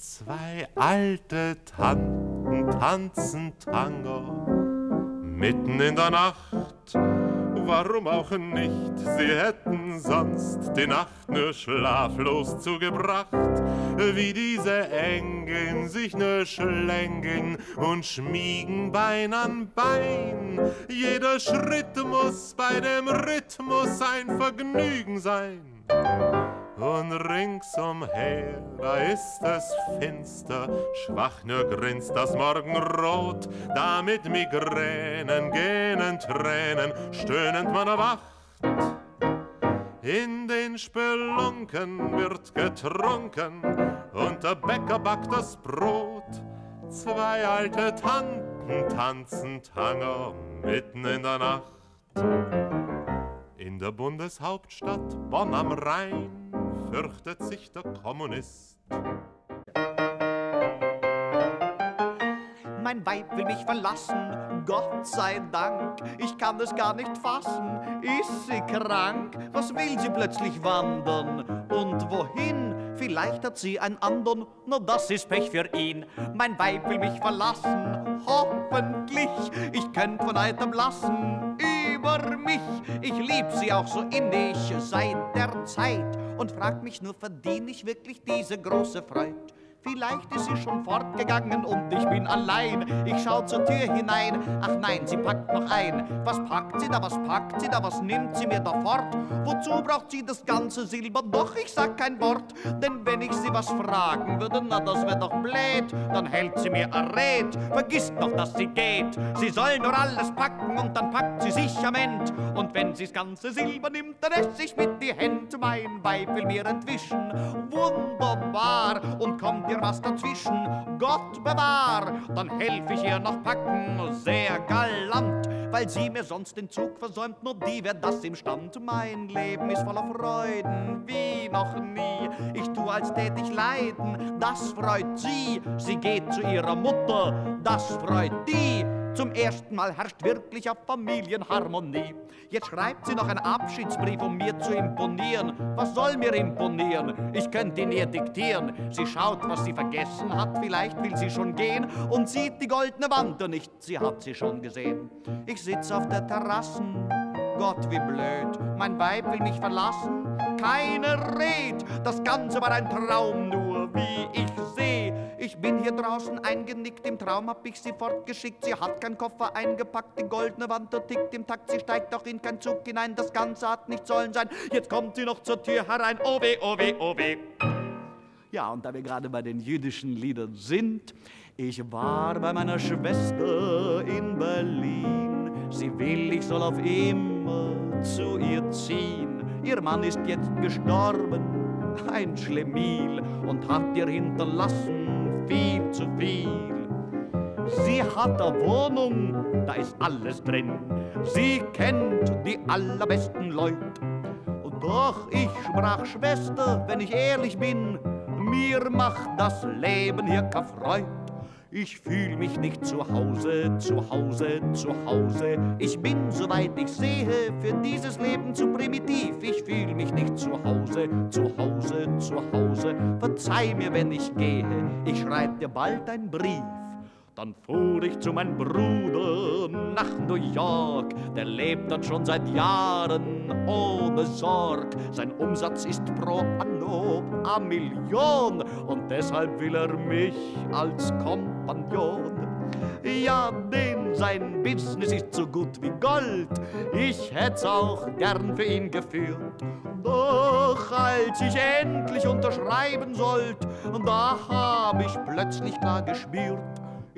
Zwei alte Tanten tanzen Tango mitten in der Nacht. Warum auch nicht? Sie hätten sonst die Nacht nur schlaflos zugebracht. Wie diese Engeln sich nur schlängeln und schmiegen Bein an Bein. Jeder Schritt muss bei dem Rhythmus ein Vergnügen sein und ringsumher, da ist es finster, schwach nur grinst das Morgenrot, da mit Migränen gähnen Tränen, stöhnend man erwacht. In den Spelunken wird getrunken und der Bäcker backt das Brot. Zwei alte Tanten tanzen Tango mitten in der Nacht. In der Bundeshauptstadt Bonn am Rhein fürchtet sich der Kommunist. Mein Weib will mich verlassen, Gott sei Dank. Ich kann es gar nicht fassen. Ist sie krank? Was will sie plötzlich wandern? Und wohin? Vielleicht hat sie einen anderen, nur das ist Pech für ihn. Mein Weib will mich verlassen, hoffentlich. Ich könnt von eitem lassen über mich. Ich lieb sie auch so innig seit der Zeit und frag mich nur, verdien ich wirklich diese große Freude? Vielleicht ist sie schon fortgegangen und ich bin allein. Ich schau zur Tür hinein. Ach nein, sie packt noch ein. Was packt sie da, was packt sie da, was nimmt sie mir da fort? Wozu braucht sie das ganze Silber? Doch, ich sag kein Wort. Denn wenn ich sie was fragen würde, na, das wär doch blöd. Dann hält sie mir errät. Vergisst noch, dass sie geht. Sie soll nur alles packen und dann packt sie sich am End. Und wenn sie das ganze Silber nimmt, dann lässt sich mit die Hände. Mein Weib will mir entwischen. Wunderbar. Und kommt ihr was dazwischen, Gott bewahr, dann helf ich ihr noch packen, sehr galant, weil sie mir sonst den Zug versäumt, nur die wär das im Stand. Mein Leben ist voller Freuden, wie noch nie. Ich tu, als tät ich leiden, das freut sie. Sie geht zu ihrer Mutter, das freut die. Zum ersten Mal herrscht wirklich auf Familienharmonie. Jetzt schreibt sie noch einen Abschiedsbrief, um mir zu imponieren. Was soll mir imponieren? Ich könnte ihn ihr diktieren. Sie schaut, was sie vergessen hat, vielleicht will sie schon gehen und sieht die goldene Wand nicht, sie hat sie schon gesehen. Ich sitz auf der Terrassen, Gott wie blöd, mein Weib will mich verlassen. Keine Red, das Ganze war ein Traum, nur wie ich. Ich bin hier draußen eingenickt, im Traum hab ich sie fortgeschickt. Sie hat keinen Koffer eingepackt, die goldene Wand tickt im Takt. Sie steigt auch in keinen Zug hinein, das Ganze hat nicht sollen sein. Jetzt kommt sie noch zur Tür herein, oh weh, oh weh, oh weh. Ja, und da wir gerade bei den jüdischen Liedern sind, ich war bei meiner Schwester in Berlin. Sie will, ich soll auf immer zu ihr ziehen. Ihr Mann ist jetzt gestorben, ein Schlemiel, und hat ihr hinterlassen viel zu viel. Sie hat eine Wohnung, da ist alles drin. Sie kennt die allerbesten Leute. Und doch, ich sprach Schwester, wenn ich ehrlich bin, mir macht das Leben hier keine Freude. Ich fühl mich nicht zu Hause, zu Hause, zu Hause. Ich bin, soweit ich sehe, für dieses Leben zu primitiv. Ich fühl mich nicht zu Hause, zu Hause, zu Hause. Verzeih mir, wenn ich gehe. Ich schreib dir bald ein Brief. Dann fuhr ich zu meinem Bruder nach New York. Der lebt dort schon seit Jahren ohne Sorg. Sein Umsatz ist pro anno a Million und deshalb will er mich als Kompagnon. Ja, denn sein Business ist so gut wie Gold. Ich hätt's auch gern für ihn geführt. Doch als ich endlich unterschreiben sollt, da hab ich plötzlich klar gespürt,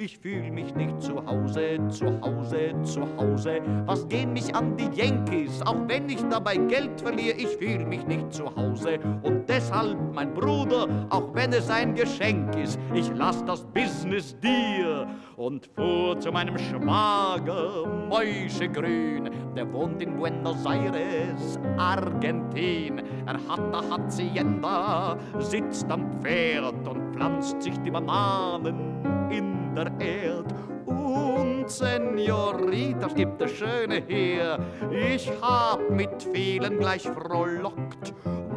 ich fühl mich nicht zu Hause, zu Hause, zu Hause. Was gehen mich an die Yankees, auch wenn ich dabei Geld verliere? Ich fühl mich nicht zu Hause. Und deshalb, mein Bruder, auch wenn es ein Geschenk ist, ich lass das Business dir und fuhr zu meinem Schwager Mäuschegrün. Der wohnt in Buenos Aires, Argentin. Er hat eine Hacienda, sitzt am Pferd und pflanzt sich die Bananen der Erd. Und Senoritas gibt es schöne hier, ich hab mit vielen gleich frohlockt.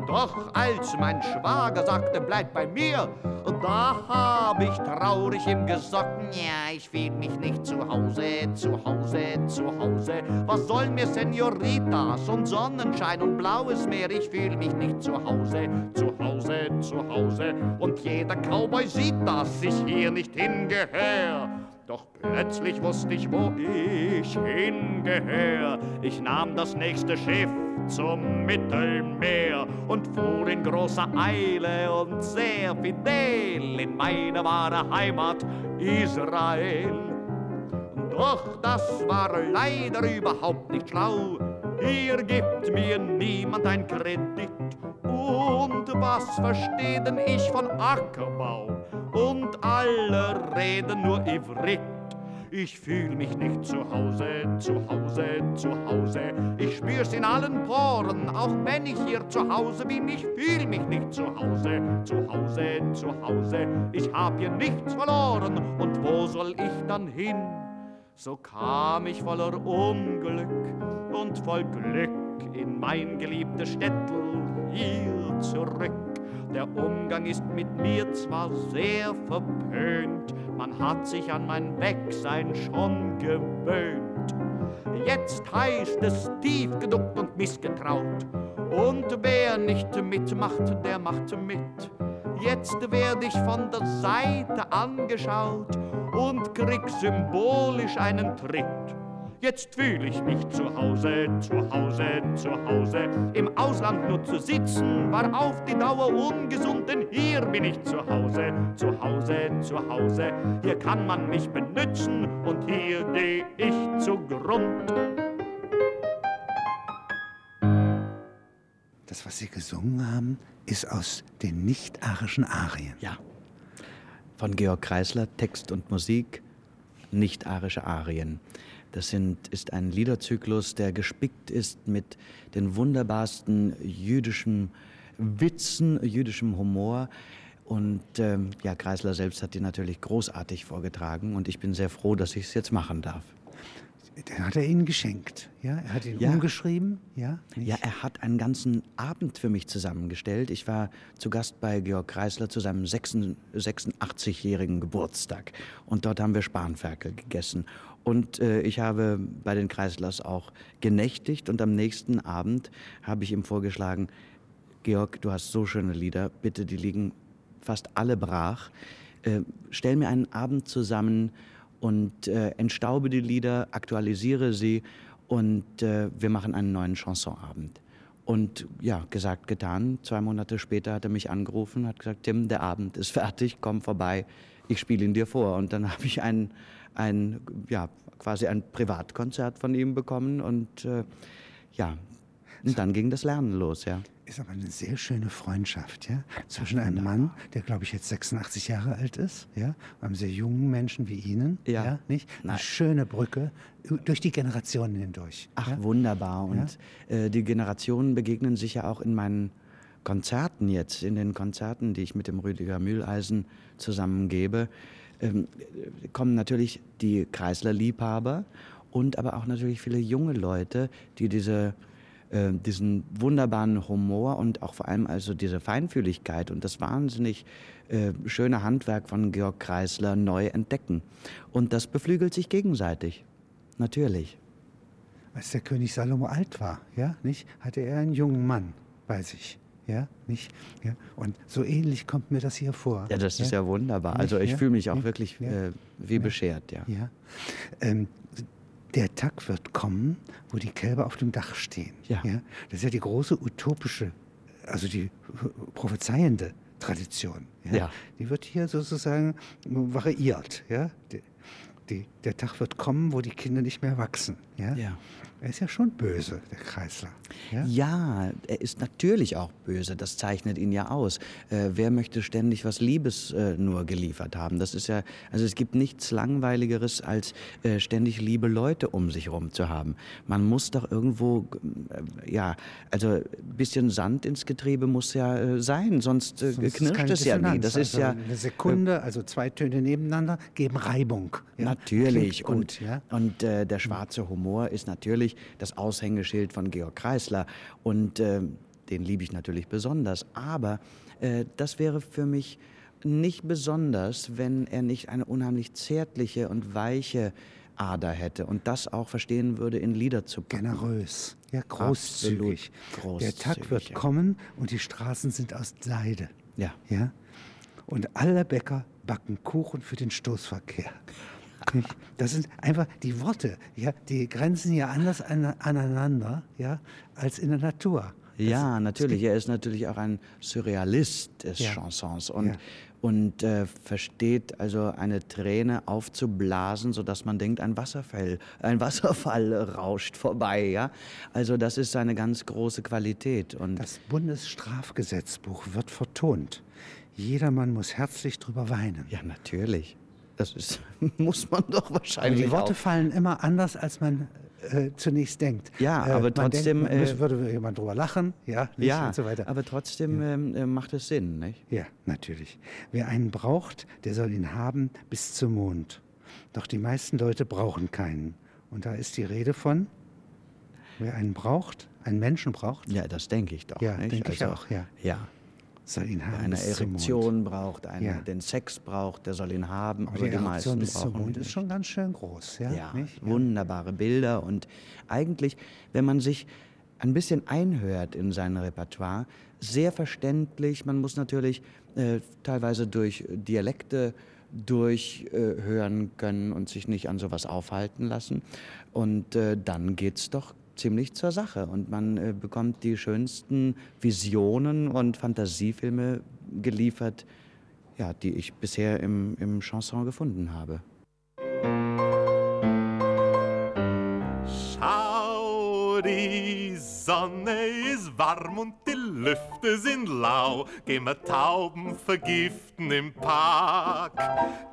Doch als mein Schwager sagte, bleib bei mir, da hab ich traurig ihm gesagt, ja, ich fühl mich nicht zu Hause, zu Hause, zu Hause. Was soll mir Senoritas und Sonnenschein und blaues Meer? Ich fühl mich nicht zu Hause, zu Hause, zu Hause. Und jeder Cowboy sieht, dass ich hier nicht hingehör. Doch plötzlich wusste ich, wo ich hingehör. Ich nahm das nächste Schiff zum Mittelmeer und fuhr in großer Eile und sehr fidel in meine wahre Heimat Israel. Doch das war leider überhaupt nicht schlau. Hier gibt mir niemand ein Kredit. Und was versteht denn ich von Ackerbau? Und alle reden nur Ivrit. Ich fühl mich nicht zu Hause, zu Hause, zu Hause. Ich spür's in allen Poren, auch wenn ich hier zu Hause bin. Ich fühl mich nicht zu Hause, zu Hause, zu Hause. Ich hab hier nichts verloren und wo soll ich dann hin? So kam ich voller Unglück und voll Glück in mein geliebtes Städtel hier zurück. Der Umgang ist mit mir zwar sehr verpönt, man hat sich an mein Wegsein schon gewöhnt. Jetzt heißt es tief geduckt und missgetraut, und wer nicht mitmacht, der macht mit. Jetzt werd ich von der Seite angeschaut und krieg symbolisch einen Tritt. Jetzt fühle ich mich zu Hause, zu Hause, zu Hause. Im Ausland nur zu sitzen war auf die Dauer ungesund, denn hier bin ich zu Hause, zu Hause, zu Hause. Hier kann man mich benützen und hier geh ich zugrund. Das, was Sie gesungen haben, ist aus den nicht-arischen Arien. Ja. Von Georg Kreisler, Text und Musik, nicht-arische Arien. Das sind, ist ein Liederzyklus, der gespickt ist mit den wunderbarsten jüdischen Witzen, jüdischem Humor. Und ähm, ja, Kreisler selbst hat die natürlich großartig vorgetragen und ich bin sehr froh, dass ich es jetzt machen darf. Den hat er Ihnen geschenkt, ja? Er hat ihn ja. umgeschrieben, ja? Nicht? Ja, er hat einen ganzen Abend für mich zusammengestellt. Ich war zu Gast bei Georg Kreisler zu seinem 86-jährigen Geburtstag und dort haben wir Spanferkel gegessen. Und äh, ich habe bei den Kreislers auch genächtigt und am nächsten Abend habe ich ihm vorgeschlagen, Georg, du hast so schöne Lieder, bitte, die liegen fast alle brach. Äh, stell mir einen Abend zusammen und äh, entstaube die Lieder, aktualisiere sie und äh, wir machen einen neuen Chansonabend. Und ja, gesagt, getan. Zwei Monate später hat er mich angerufen, hat gesagt, Tim, der Abend ist fertig, komm vorbei, ich spiele ihn dir vor. Und dann habe ich einen ein, ja, quasi ein Privatkonzert von ihm bekommen und äh, ja, und dann ging das Lernen los, ja. Ist aber eine sehr schöne Freundschaft, ja, zwischen ja, einem Mann, der glaube ich jetzt 86 Jahre alt ist, ja, und einem sehr jungen Menschen wie Ihnen, ja, ja nicht? Eine Nein. schöne Brücke durch die Generationen hindurch. Ach, ja? wunderbar. Und äh, die Generationen begegnen sich ja auch in meinen Konzerten jetzt, in den Konzerten, die ich mit dem Rüdiger Mühleisen zusammengebe ähm, kommen natürlich die Kreisler-Liebhaber und aber auch natürlich viele junge Leute, die diese äh, diesen wunderbaren Humor und auch vor allem also diese Feinfühligkeit und das wahnsinnig äh, schöne Handwerk von Georg Kreisler neu entdecken. Und das beflügelt sich gegenseitig. Natürlich. Als der König Salomo alt war, ja, nicht, hatte er einen jungen Mann bei sich. Ja, nicht? Ja. Und so ähnlich kommt mir das hier vor. Ja, das ist ja, wunderbar. Also ich ja? fühle mich auch ja? wirklich äh, wie beschert, ja. ja. Ähm, der Tag wird kommen, wo die Kälber auf dem Dach stehen. Ja. ja. Das ist ja die große utopische, also die prophezeiende Tradition. Ja. ja. Die wird hier sozusagen variiert. Ja. Die, die, der Tag wird kommen, wo die Kinder nicht mehr wachsen. Ja. ja. Er ist ja schon böse, der Kreisler. Ja? ja, er ist natürlich auch böse. Das zeichnet ihn ja aus. Äh, wer möchte ständig was Liebes äh, nur geliefert haben? Das ist ja, also es gibt nichts Langweiligeres, als äh, ständig liebe Leute um sich herum zu haben. Man muss doch irgendwo, äh, ja, also ein bisschen Sand ins Getriebe muss ja äh, sein, sonst, äh, sonst knirscht es ja nie. Das also ist ja eine Sekunde, also zwei Töne nebeneinander geben Reibung. Ja? Natürlich. Gut, und, ja? und der schwarze Humor ist natürlich das Aushängeschild von Georg Kreisler. Und äh, den liebe ich natürlich besonders. Aber äh, das wäre für mich nicht besonders, wenn er nicht eine unheimlich zärtliche und weiche Ader hätte und das auch verstehen würde, in Lieder zu packen. Generös, ja, großzügig. großzügig. Der Tag wird ja. kommen und die Straßen sind aus Seide. Ja. ja. Und alle Bäcker backen Kuchen für den Stoßverkehr. Das sind einfach die Worte, ja, die grenzen ja anders an, aneinander, ja, als in der Natur. Das, ja, natürlich. Er ist natürlich auch ein Surrealist des ja. Chansons und, ja. und äh, versteht also eine Träne aufzublasen, sodass man denkt, ein Wasserfall, ein Wasserfall rauscht vorbei. Ja? Also das ist seine ganz große Qualität. Und das Bundesstrafgesetzbuch wird vertont. Jedermann muss herzlich drüber weinen. Ja, natürlich. Das ist, muss man doch wahrscheinlich. Die Worte auch. fallen immer anders, als man äh, zunächst denkt. Ja, äh, aber trotzdem. Denkt, äh, würde jemand drüber lachen, ja, ja und so weiter. Aber trotzdem ja. Ähm, äh, macht es Sinn, nicht? Ja, natürlich. Wer einen braucht, der soll ihn haben bis zum Mond. Doch die meisten Leute brauchen keinen. Und da ist die Rede von, wer einen braucht, einen Menschen braucht. Ja, das denke ich doch. Ja, denke also, ich auch, ja. Ja soll ihn haben. Eine Erektion braucht, eine, ja. den Sex braucht, der soll ihn haben. Aber, aber die, die meisten bis zum Mond ist schon ganz schön groß. Ja, ja wunderbare Bilder und eigentlich, wenn man sich ein bisschen einhört in sein Repertoire, sehr verständlich. Man muss natürlich äh, teilweise durch Dialekte durchhören äh, können und sich nicht an sowas aufhalten lassen. Und äh, dann es doch ziemlich zur Sache und man äh, bekommt die schönsten Visionen und Fantasiefilme geliefert, ja, die ich bisher im, im Chanson gefunden habe. Schau, die Sonne ist warm und Lüfte sind lau. Gehen wir Tauben vergiften im Park.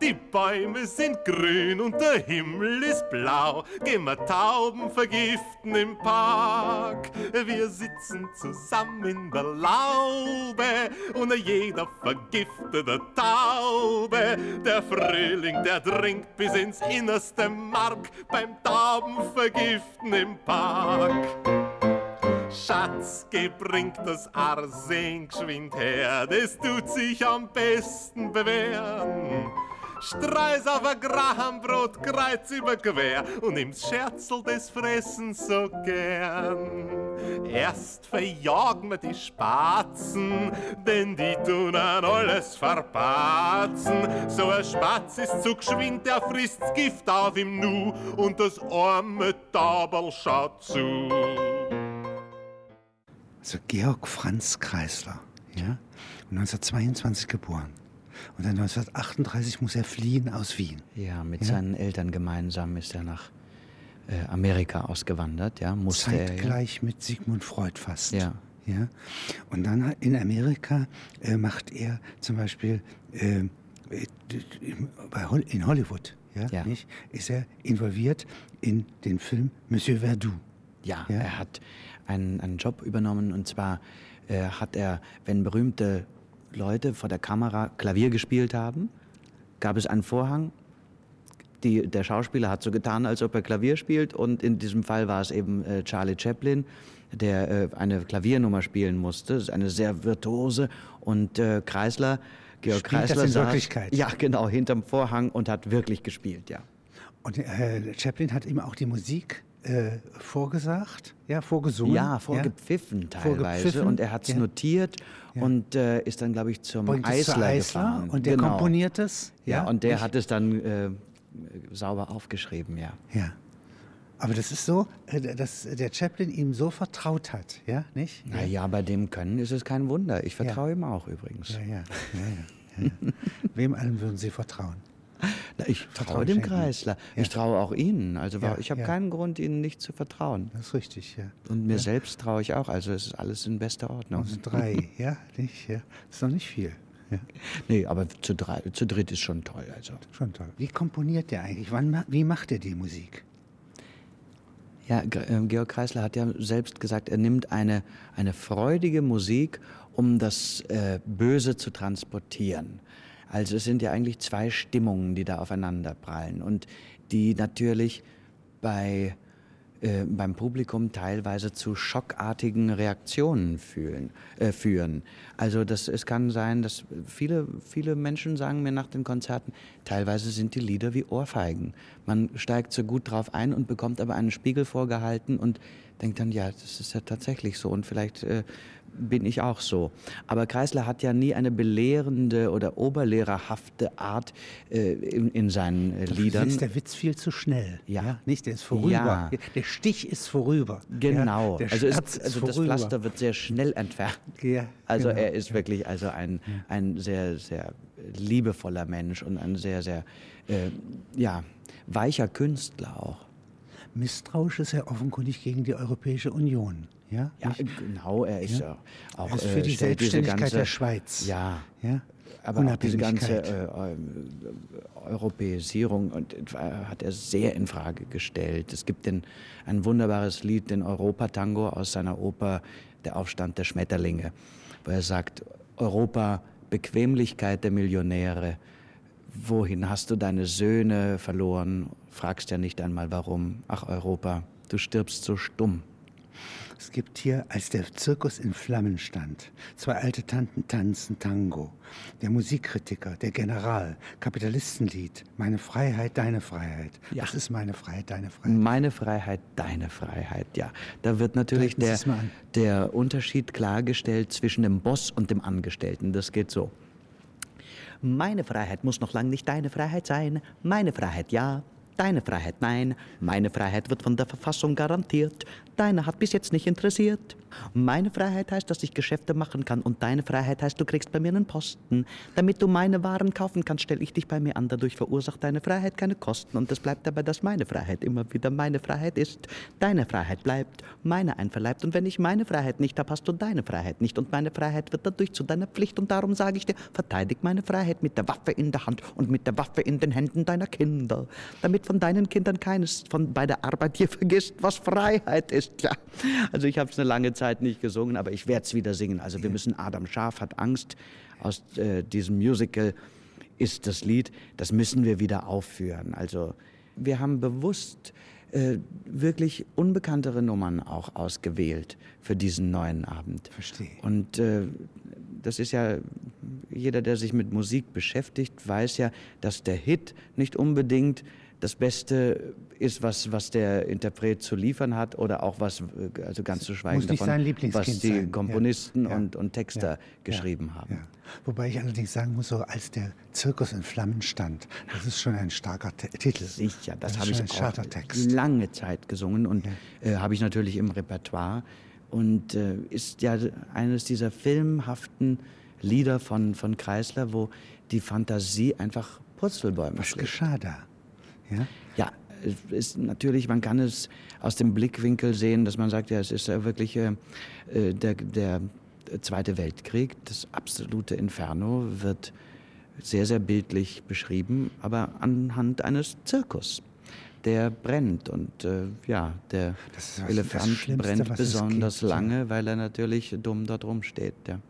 Die Bäume sind grün und der Himmel ist blau. Gehen wir Tauben vergiften im Park. Wir sitzen zusammen in der Laube und jeder vergiftete Taube. Der Frühling, der dringt bis ins innerste Mark beim Taubenvergiften im Park. Schatz, gebringt das Arsen geschwind her, das tut sich am besten bewähren. Streus auf ein Grahambrot, kreuz über quer und nimm's Scherzel des Fressens so gern. Erst verjagen wir die Spatzen, denn die tun an alles verpatzen. So ein Spatz ist zu geschwind, der frisst's Gift auf im Nu und das arme Tauberl schaut zu. Also Georg Franz Kreisler, ja, 1922 geboren. Und dann 1938 muss er fliehen aus Wien. Ja, mit ja? seinen Eltern gemeinsam ist er nach äh, Amerika ausgewandert, ja, musste Zeitgleich er, ja. mit Sigmund Freud fast. Ja. ja. Und dann in Amerika äh, macht er zum Beispiel äh, in Hollywood, ja, ja. Nicht, ist er involviert in den Film Monsieur Verdoux. Ja, ja, er hat einen, einen Job übernommen und zwar äh, hat er, wenn berühmte Leute vor der Kamera Klavier gespielt haben, gab es einen Vorhang. Die, der Schauspieler hat so getan, als ob er Klavier spielt und in diesem Fall war es eben äh, Charlie Chaplin, der äh, eine Klaviernummer spielen musste. Das ist eine sehr virtuose und äh, Kreisler, Georg Spielt Kreisler das in Wirklichkeit? Ja, genau, hinterm Vorhang und hat wirklich gespielt, ja. Und äh, Chaplin hat ihm auch die Musik äh, vorgesagt, ja, vorgesungen. Ja, vorgepfiffen ja? teilweise. Vorgepfiffen. Und er hat es ja. notiert ja. und äh, ist dann, glaube ich, zum Bringt Eisler, zu Eisler gefahren. Und der genau. komponiert es. Ja, und der ich, hat es dann äh, sauber aufgeschrieben, ja. Ja. Aber das ist so, äh, dass der Chaplin ihm so vertraut hat, ja, nicht? Naja, bei dem Können ist es kein Wunder. Ich vertraue ihm auch übrigens. Ja, ja, ja, ja. Wem allen würden Sie vertrauen? Na, ich traue dem Kreisler. Ja. Ich traue auch Ihnen. Also ja, ich habe ja. keinen Grund, Ihnen nicht zu vertrauen. Das ist richtig, ja. Und mir selbst traue ich auch. Also es ist alles in bester Ordnung. Also drei, ja, nicht, ja. Das ist noch nicht viel. Ja. Nee, aber zu, drei, zu dritt ist schon toll. Also. Schon toll. Wie komponiert der eigentlich? Wann, wie macht er die Musik? Ja, ähm, Georg Kreisler hat ja selbst gesagt, er nimmt eine, eine freudige Musik, um das äh, Böse zu transportieren. Also es sind ja eigentlich zwei Stimmungen, die da aufeinander prallen und die natürlich bei äh, beim Publikum teilweise zu schockartigen Reaktionen fühlen, äh, führen. Also das, es kann sein, dass viele, viele Menschen sagen mir nach den Konzerten, teilweise sind die Lieder wie Ohrfeigen. Man steigt so gut drauf ein und bekommt aber einen Spiegel vorgehalten und denkt dann, ja, das ist ja tatsächlich so und vielleicht äh, bin ich auch so. Aber Kreisler hat ja nie eine belehrende oder oberlehrerhafte Art äh, in, in, seinen äh, Liedern. ist der Witz viel zu schnell. Ja. ja. Nicht, der ist vorüber. Ja. Der Stich ist vorüber. Genau. Ja, also, ist, also das Pflaster wird sehr schnell entfernt. Ja, also genau. er ist wirklich also ein, ein sehr, sehr liebevoller Mensch und ein sehr, sehr äh, ja, weicher Künstler auch. Misstrauisch ist er offenkundig gegen die Europäische Union. Ja, ja genau, er ist ja, auch er ist für äh, die Selbstständigkeit ganze, der Schweiz. Ja, ja aber auch diese ganze äh, äh, Europäisierung und, äh, hat er sehr in Frage gestellt. Es gibt den, ein wunderbares Lied, den Europatango aus seiner Oper Der Aufstand der Schmetterlinge, wo er sagt, Europa, Bequemlichkeit der Millionäre, wohin hast du deine Söhne verloren? Fragst ja nicht einmal warum. Ach Europa, du stirbst so stumm. Es gibt hier, als der Zirkus in Flammen stand, zwei alte Tanten tanzen Tango. Der Musikkritiker, der General, Kapitalistenlied, meine Freiheit, deine Freiheit. Ja. Was ist meine Freiheit, deine Freiheit? Meine Freiheit, deine Freiheit, ja. Da wird natürlich der, der Unterschied klargestellt zwischen dem Boss und dem Angestellten. Das geht so. Meine Freiheit muss noch lange nicht deine Freiheit sein. Meine Freiheit ja, Deine Freiheit nein, meine Freiheit wird von der Verfassung garantiert. Deine hat bis jetzt nicht interessiert. Meine Freiheit heißt, dass ich Geschäfte machen kann und deine Freiheit heißt, du kriegst bei mir einen Posten. Damit du meine Waren kaufen kannst, stelle ich dich bei mir an. Dadurch verursacht deine Freiheit keine Kosten und es bleibt dabei, dass meine Freiheit immer wieder meine Freiheit ist. Deine Freiheit bleibt, meine einverleibt. Und wenn ich meine Freiheit nicht habe, hast du deine Freiheit nicht. Und meine Freiheit wird dadurch zu deiner Pflicht. Und darum sage ich dir, verteidig meine Freiheit mit der Waffe in der Hand und mit der Waffe in den Händen deiner Kinder. Damit von deinen Kindern keines von bei der Arbeit hier vergisst, was Freiheit ist. Ja. Also ich habe es eine lange Zeit nicht gesungen, aber ich werde es wieder singen. Also wir müssen Adam Schaf hat Angst aus äh, diesem Musical ist das Lied, das müssen wir wieder aufführen. Also wir haben bewusst äh, wirklich unbekanntere Nummern auch ausgewählt für diesen neuen Abend. Verstehe. Und äh, das ist ja, jeder, der sich mit Musik beschäftigt, weiß ja, dass der Hit nicht unbedingt das Beste ist, was, was der Interpret zu liefern hat oder auch was, also ganz zu schweigen davon, was die sein. Komponisten ja. und, und Texter ja. geschrieben haben. Wobei ich allerdings sagen muss, so als der Zirkus in Flammen stand, das ist schon ein starker T Titel. Sicher, das, das habe ich auch lange Zeit gesungen und äh, habe ich natürlich im Repertoire und äh, ist ja eines dieser filmhaften Lieder von, von Kreisler, wo die Fantasie einfach Purzelbäume Was schlägt. geschah da? Ja, ja ist natürlich, man kann es aus dem Blickwinkel sehen, dass man sagt, ja, es ist ja wirklich äh, äh, der, der Zweite Weltkrieg, das absolute Inferno wird sehr, sehr bildlich beschrieben, aber anhand eines Zirkus. Der brennt und äh, ja, der Elefant brennt besonders lange, weil er natürlich dumm dort rumsteht. Ja.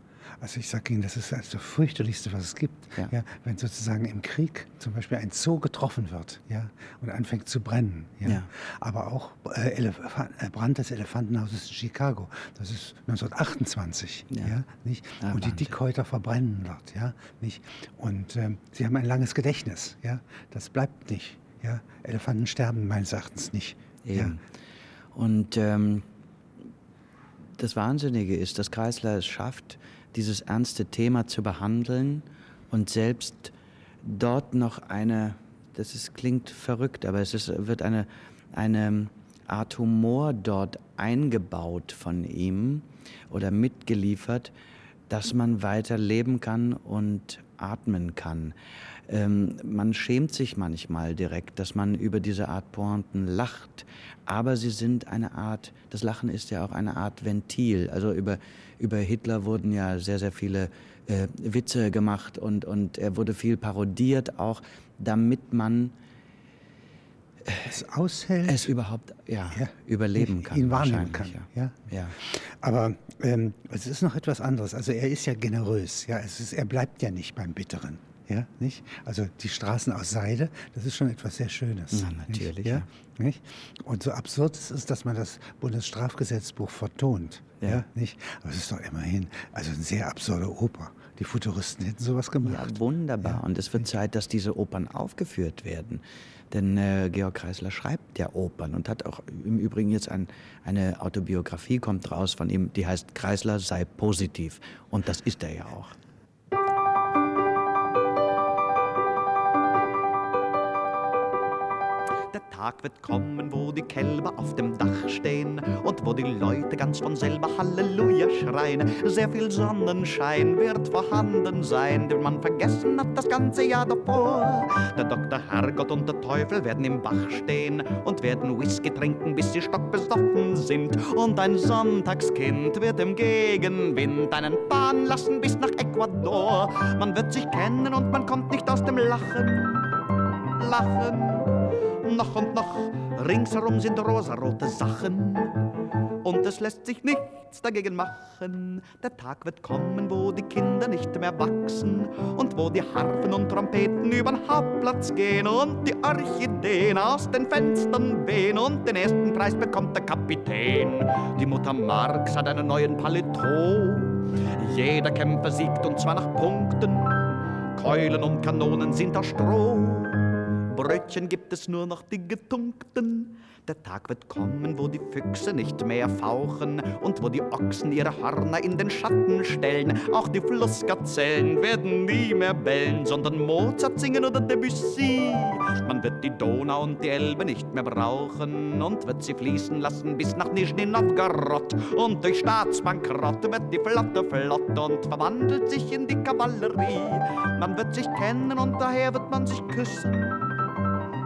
Also ich sage Ihnen, das ist das fürchterlichste, was es gibt. Ja. ja. wenn sozusagen im Krieg zum Beispiel ein Zoo getroffen wird ja, und anfängt zu brennen. Ja. ja. Aber auch äh, Elefant, äh, Brand des Elefantenhauses in Chicago, das ist 1928. Ja. ja nicht? und Wahnsinn. die Dickhäuter verbrennen dort. Ja, nicht? Und ähm, sie haben ein langes Gedächtnis. Ja? Das bleibt nicht. Ja? Elefanten sterben meines Erachtens nicht. Eben. Ja. Und ähm, das Wahnsinnige ist, dass Kreisler es schafft, dieses ernste Thema zu behandeln und selbst dort noch eine, das ist, klingt verrückt, aber es ist, wird eine, eine Art Humor dort eingebaut von ihm oder mitgeliefert, dass man weiter leben kann und atmen kann. Ähm, man schämt sich manchmal direkt, dass man über diese Art Pointen lacht, aber sie sind eine Art, das Lachen ist ja auch eine Art Ventil. Also über, über Hitler wurden ja sehr, sehr viele äh, Witze gemacht und, und er wurde viel parodiert, auch damit man es aushält. Es überhaupt ja, ja überleben kann. Ihn wahrnehmen kann. Ja. ja. Aber ähm, es ist noch etwas anderes. Also er ist ja generös. Ja, es ist, er bleibt ja nicht beim Bitteren. Ja, nicht? Also die Straßen aus Seide, das ist schon etwas sehr Schönes. Na, natürlich. Nicht? Ja, nicht? Und so absurd es ist, dass man das Bundesstrafgesetzbuch vertont. Ja. ja. nicht? Aber es ist doch immerhin also eine sehr absurde Oper. Die Futuristen hätten sowas gemacht. Ja, wunderbar. Ja. Und es wird Zeit, dass diese Opern aufgeführt werden. Denn äh, Georg Kreisler schreibt ja Opern und hat auch im Übrigen jetzt ein, eine Autobiografie, kommt raus von ihm, die heißt Kreisler sei positiv. Und das ist er ja auch. Tag wird kommen, wo die Kälber auf dem Dach stehen und wo die Leute ganz von selber Halleluja schreien. Sehr viel Sonnenschein wird vorhanden sein, den man vergessen hat das ganze Jahr davor. Der Doktor Herrgott und der Teufel werden im Bach stehen und werden Whisky trinken, bis sie stockbesoffen sind. Und ein Sonntagskind wird im Gegenwind einen Bahn lassen bis nach Ecuador. Man wird sich kennen und man kommt nicht aus dem Lachen. Lachen noch und noch. Ringsherum sind rosarote Sachen und es lässt sich nichts dagegen machen. Der Tag wird kommen, wo die Kinder nicht mehr wachsen und wo die Harfen und Trompeten übern Hauptplatz gehen und die Orchideen aus den Fenstern wehen und den ersten Preis bekommt der Kapitän. Die Mutter Marx hat einen neuen Paletot. Jeder Kämpfer siegt und zwar nach Punkten. Keulen und Kanonen sind aus Stroh. Brötchen gibt es nur noch die getunkten. Der Tag wird kommen, wo die Füchse nicht mehr fauchen und wo die Ochsen ihre Hörner in den Schatten stellen. Auch die Flussgazellen werden nie mehr bellen, sondern Mozart singen oder Debussy. Man wird die Donau und die Elbe nicht mehr brauchen und wird sie fließen lassen bis nach Nischni Novgorod. Und durch Staatsbankrott wird die Flotte flott und verwandelt sich in die Kavallerie. Man wird sich kennen und daher wird man sich küssen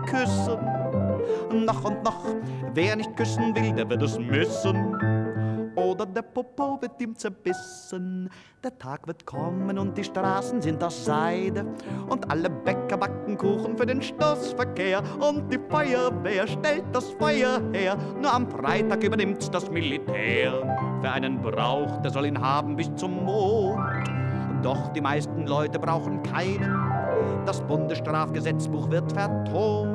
küssen. Noch und noch, wer nicht küssen will, der wird es müssen. Oder der Popo wird ihm zerbissen. Der Tag wird kommen und die Straßen sind aus Seide. Und alle Bäcker backen Kuchen für den Stoßverkehr. Und die Feuerwehr stellt das Feuer her. Nur am Freitag übernimmt's das Militär. Wer einen braucht, der soll ihn haben bis zum Mond. Doch die meisten Leute brauchen keinen. Das Bundesstrafgesetzbuch wird vertont.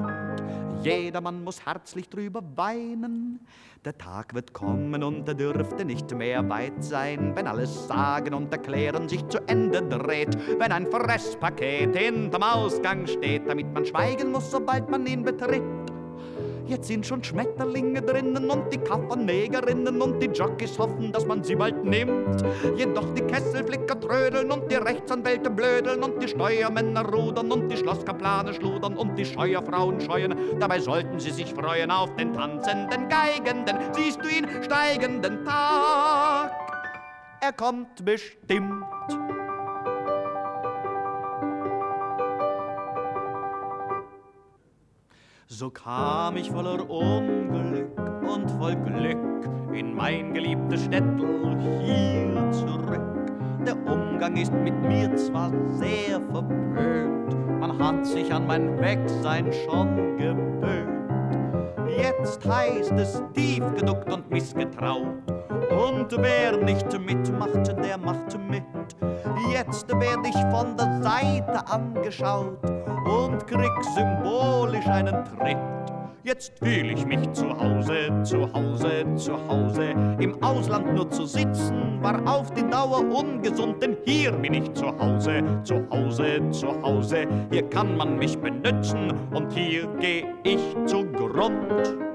Jedermann muss herzlich drüber weinen. Der Tag wird kommen und er dürfte nicht mehr weit sein, wenn alles Sagen und Erklären sich zu Ende dreht, wenn ein Fresspaket hinterm Ausgang steht, damit man schweigen muss, sobald man ihn betritt. Jetzt sind schon Schmetterlinge drinnen und die Kaffernegerinnen und die Jockeys hoffen, dass man sie bald nimmt. Jedoch die Kesselflicker trödeln und die Rechtsanwälte blödeln und die Steuermänner rudern und die Schlosskaplane schludern und die Scheuerfrauen scheuen. Dabei sollten sie sich freuen auf den tanzenden Geigenden. Siehst du ihn steigenden Tag? Er kommt bestimmt. So kam ich voller Unglück und voll Glück in mein geliebtes Städtel hier zurück. Der Umgang ist mit mir zwar sehr verpönt, man hat sich an mein Wegsein schon gewöhnt. Jetzt heißt es tief geduckt und missgetraut, und wer nicht mitmacht, der macht mit. Jetzt werd ich von der Seite angeschaut und krieg symbolisch einen Tritt. Jetzt fühl ich mich zu Hause, zu Hause, zu Hause. Im Ausland nur zu sitzen war auf die Dauer ungesund, denn hier bin ich zu Hause, zu Hause, zu Hause. Hier kann man mich benutzen und hier geh ich zugrund.